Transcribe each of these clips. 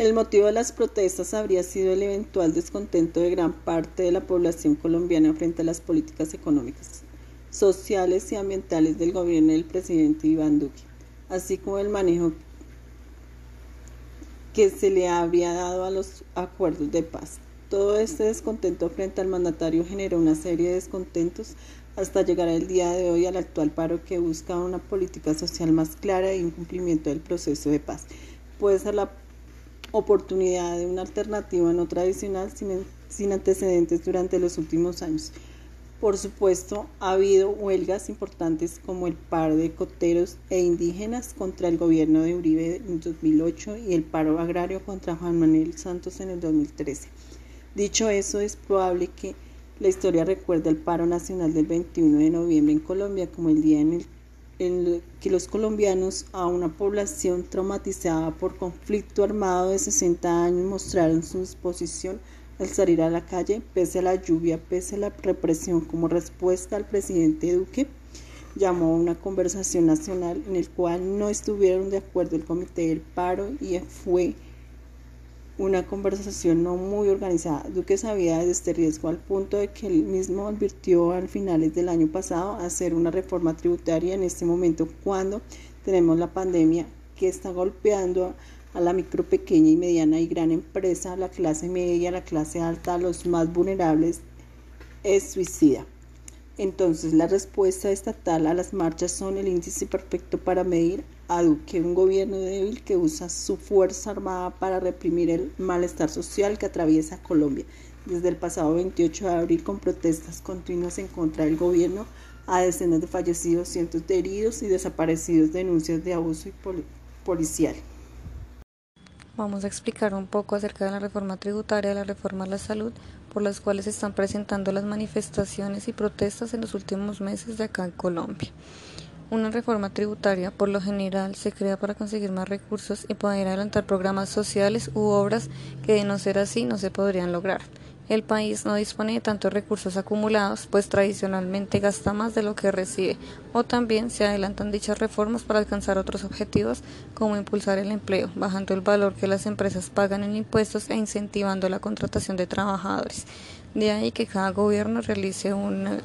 El motivo de las protestas habría sido el eventual descontento de gran parte de la población colombiana frente a las políticas económicas, sociales y ambientales del gobierno del presidente Iván Duque, así como el manejo que se le habría dado a los acuerdos de paz. Todo este descontento frente al mandatario generó una serie de descontentos hasta llegar el día de hoy al actual paro que busca una política social más clara y un cumplimiento del proceso de paz. Puede ser la oportunidad de una alternativa no tradicional sin, sin antecedentes durante los últimos años. Por supuesto, ha habido huelgas importantes como el paro de coteros e indígenas contra el gobierno de Uribe en 2008 y el paro agrario contra Juan Manuel Santos en el 2013. Dicho eso, es probable que la historia recuerde el paro nacional del 21 de noviembre en Colombia como el día en el que los colombianos, a una población traumatizada por conflicto armado de 60 años, mostraron su disposición al salir a la calle, pese a la lluvia, pese a la represión, como respuesta al presidente Duque, llamó a una conversación nacional en el cual no estuvieron de acuerdo el comité del paro y fue una conversación no muy organizada. Duque sabía de este riesgo al punto de que él mismo advirtió a finales del año pasado hacer una reforma tributaria en este momento cuando tenemos la pandemia que está golpeando a la micro, pequeña y mediana y gran empresa, a la clase media, a la clase alta, a los más vulnerables, es suicida. Entonces, la respuesta estatal a las marchas son el índice perfecto para medir a Duque, un gobierno débil que usa su fuerza armada para reprimir el malestar social que atraviesa Colombia. Desde el pasado 28 de abril, con protestas continuas en contra del gobierno, a decenas de fallecidos, cientos de heridos y desaparecidos, denuncias de abuso policial. Vamos a explicar un poco acerca de la reforma tributaria, la reforma a la salud, por las cuales se están presentando las manifestaciones y protestas en los últimos meses de acá en Colombia. Una reforma tributaria, por lo general, se crea para conseguir más recursos y poder adelantar programas sociales u obras que, de no ser así, no se podrían lograr. El país no dispone de tantos recursos acumulados, pues tradicionalmente gasta más de lo que recibe, o también se adelantan dichas reformas para alcanzar otros objetivos, como impulsar el empleo, bajando el valor que las empresas pagan en impuestos e incentivando la contratación de trabajadores. De ahí que cada gobierno realice un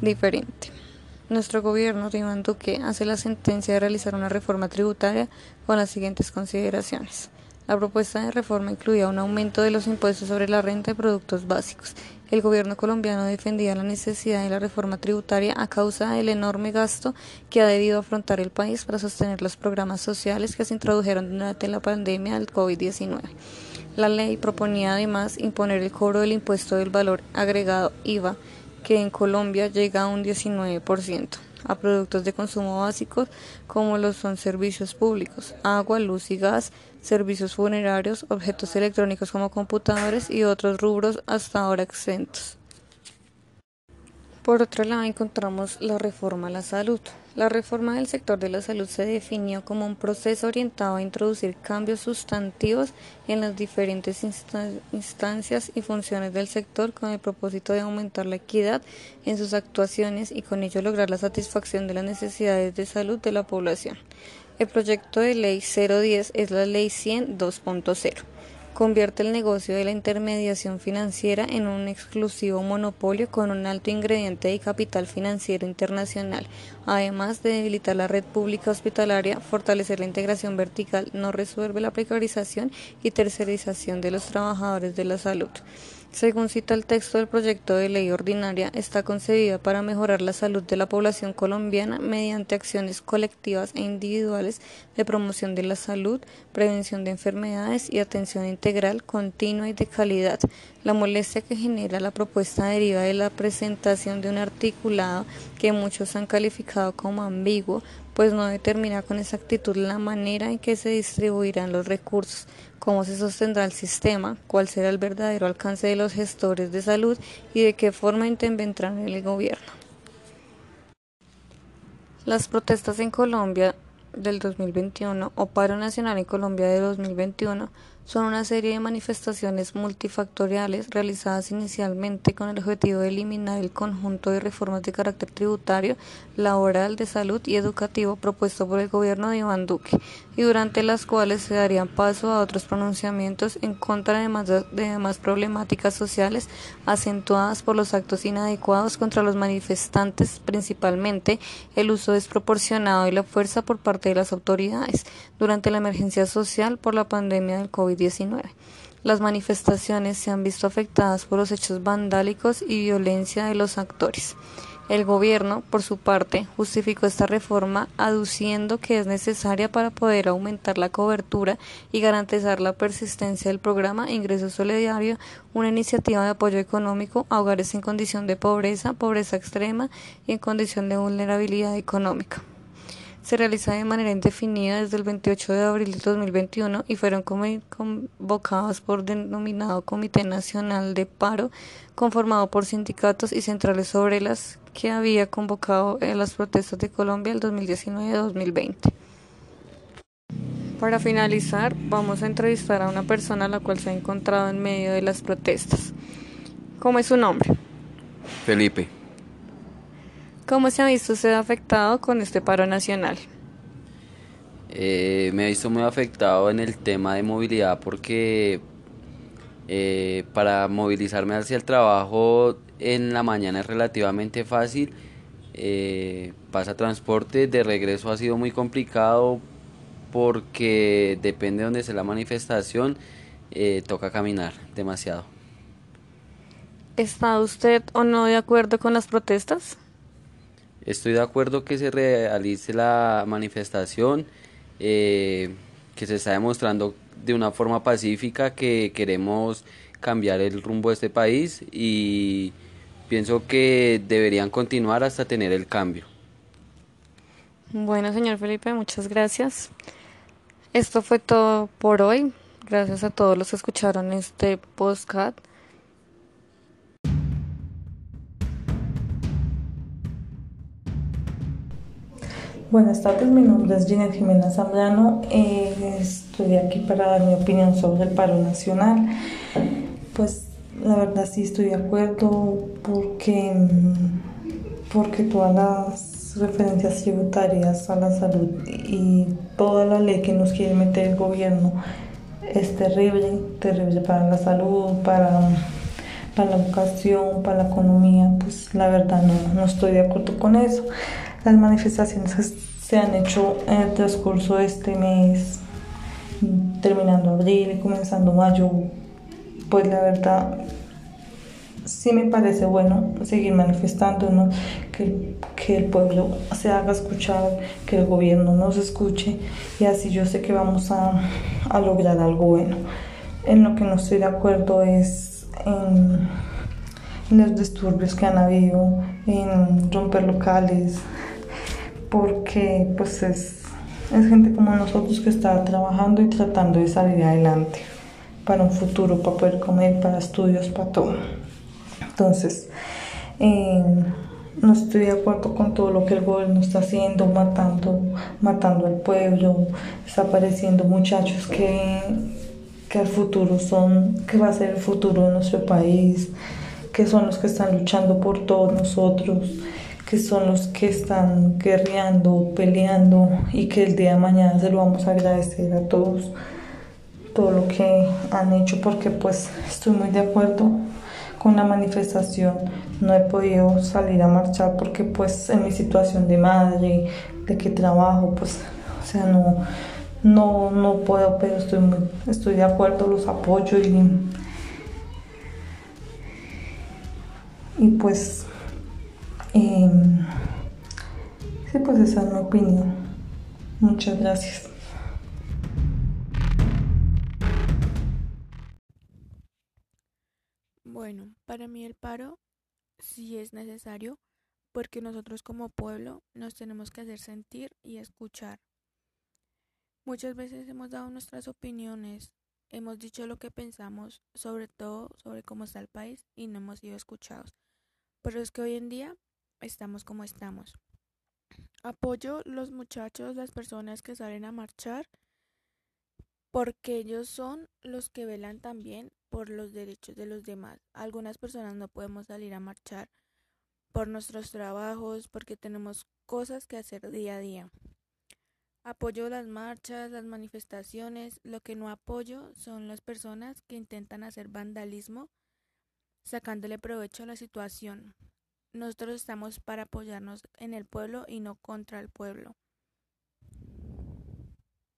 diferente. Nuestro gobierno, Iván Duque, hace la sentencia de realizar una reforma tributaria con las siguientes consideraciones. La propuesta de reforma incluía un aumento de los impuestos sobre la renta y productos básicos. El gobierno colombiano defendía la necesidad de la reforma tributaria a causa del enorme gasto que ha debido afrontar el país para sostener los programas sociales que se introdujeron durante la pandemia del COVID-19. La ley proponía además imponer el cobro del impuesto del valor agregado IVA, que en Colombia llega a un 19% a productos de consumo básicos como los son servicios públicos, agua, luz y gas, servicios funerarios, objetos electrónicos como computadores y otros rubros hasta ahora exentos. Por otro lado, encontramos la reforma a la salud. La reforma del sector de la salud se definió como un proceso orientado a introducir cambios sustantivos en las diferentes instancias y funciones del sector con el propósito de aumentar la equidad en sus actuaciones y con ello lograr la satisfacción de las necesidades de salud de la población. El proyecto de ley 010 es la ley 100 2.0 convierte el negocio de la intermediación financiera en un exclusivo monopolio con un alto ingrediente de capital financiero internacional, además de debilitar la red pública hospitalaria, fortalecer la integración vertical, no resuelve la precarización y tercerización de los trabajadores de la salud. Según cita el texto del proyecto de ley ordinaria, está concebida para mejorar la salud de la población colombiana mediante acciones colectivas e individuales de promoción de la salud, prevención de enfermedades y atención integral, continua y de calidad. La molestia que genera la propuesta deriva de la presentación de un articulado que muchos han calificado como ambiguo, pues no determina con exactitud la manera en que se distribuirán los recursos cómo se sostendrá el sistema, cuál será el verdadero alcance de los gestores de salud y de qué forma intervendrán en el gobierno. Las protestas en Colombia del 2021 o paro nacional en Colombia de 2021 son una serie de manifestaciones multifactoriales realizadas inicialmente con el objetivo de eliminar el conjunto de reformas de carácter tributario, laboral, de salud y educativo propuesto por el gobierno de Iván Duque y durante las cuales se darían paso a otros pronunciamientos en contra de demás, de demás problemáticas sociales acentuadas por los actos inadecuados contra los manifestantes, principalmente el uso desproporcionado y la fuerza por parte de las autoridades durante la emergencia social por la pandemia del COVID-19. Las manifestaciones se han visto afectadas por los hechos vandálicos y violencia de los actores. El gobierno, por su parte, justificó esta reforma aduciendo que es necesaria para poder aumentar la cobertura y garantizar la persistencia del programa Ingreso Solidario, una iniciativa de apoyo económico a hogares en condición de pobreza, pobreza extrema y en condición de vulnerabilidad económica se realiza de manera indefinida desde el 28 de abril de 2021 y fueron convocadas por denominado Comité Nacional de Paro, conformado por sindicatos y centrales obreras que había convocado las protestas de Colombia el 2019-2020. Para finalizar, vamos a entrevistar a una persona a la cual se ha encontrado en medio de las protestas. ¿Cómo es su nombre? Felipe. ¿Cómo se ha visto usted afectado con este paro nacional? Eh, me he visto muy afectado en el tema de movilidad porque eh, para movilizarme hacia el trabajo en la mañana es relativamente fácil. Eh, pasa transporte, de regreso ha sido muy complicado porque depende de donde sea la manifestación, toca caminar demasiado. ¿Está usted o no de acuerdo con las protestas? Estoy de acuerdo que se realice la manifestación, eh, que se está demostrando de una forma pacífica que queremos cambiar el rumbo de este país y pienso que deberían continuar hasta tener el cambio. Bueno, señor Felipe, muchas gracias. Esto fue todo por hoy. Gracias a todos los que escucharon este podcast. Buenas tardes, mi nombre es Ginette Jiménez Zambrano. Eh, estoy aquí para dar mi opinión sobre el paro nacional. Pues la verdad sí estoy de acuerdo porque, porque todas las referencias tributarias a la salud y toda la ley que nos quiere meter el gobierno es terrible, terrible para la salud, para, para la educación, para la economía. Pues la verdad no, no estoy de acuerdo con eso. Las manifestaciones se han hecho en el transcurso de este mes, terminando abril y comenzando mayo, pues la verdad sí me parece bueno seguir manifestándonos, que, que el pueblo se haga escuchar, que el gobierno nos escuche y así yo sé que vamos a, a lograr algo bueno. En lo que no estoy de acuerdo es en, en los disturbios que han habido, en romper locales, porque pues es, es gente como nosotros que está trabajando y tratando de salir adelante para un futuro, para poder comer, para estudios, para todo. Entonces, eh, no estoy de acuerdo con todo lo que el gobierno está haciendo, matando, matando al pueblo, desapareciendo muchachos que, que al futuro son, que va a ser el futuro de nuestro país, que son los que están luchando por todos nosotros que son los que están guerreando, peleando y que el día de mañana se lo vamos a agradecer a todos todo lo que han hecho porque pues estoy muy de acuerdo con la manifestación. No he podido salir a marchar porque pues en mi situación de madre de que trabajo pues o sea no no no puedo pero estoy muy, estoy de acuerdo los apoyo y y pues eh, sí, pues esa es mi opinión. Muchas gracias. Bueno, para mí el paro sí es necesario porque nosotros como pueblo nos tenemos que hacer sentir y escuchar. Muchas veces hemos dado nuestras opiniones, hemos dicho lo que pensamos, sobre todo sobre cómo está el país y no hemos sido escuchados. Pero es que hoy en día estamos como estamos. Apoyo los muchachos, las personas que salen a marchar, porque ellos son los que velan también por los derechos de los demás. Algunas personas no podemos salir a marchar por nuestros trabajos, porque tenemos cosas que hacer día a día. Apoyo las marchas, las manifestaciones, lo que no apoyo son las personas que intentan hacer vandalismo sacándole provecho a la situación. Nosotros estamos para apoyarnos en el pueblo y no contra el pueblo.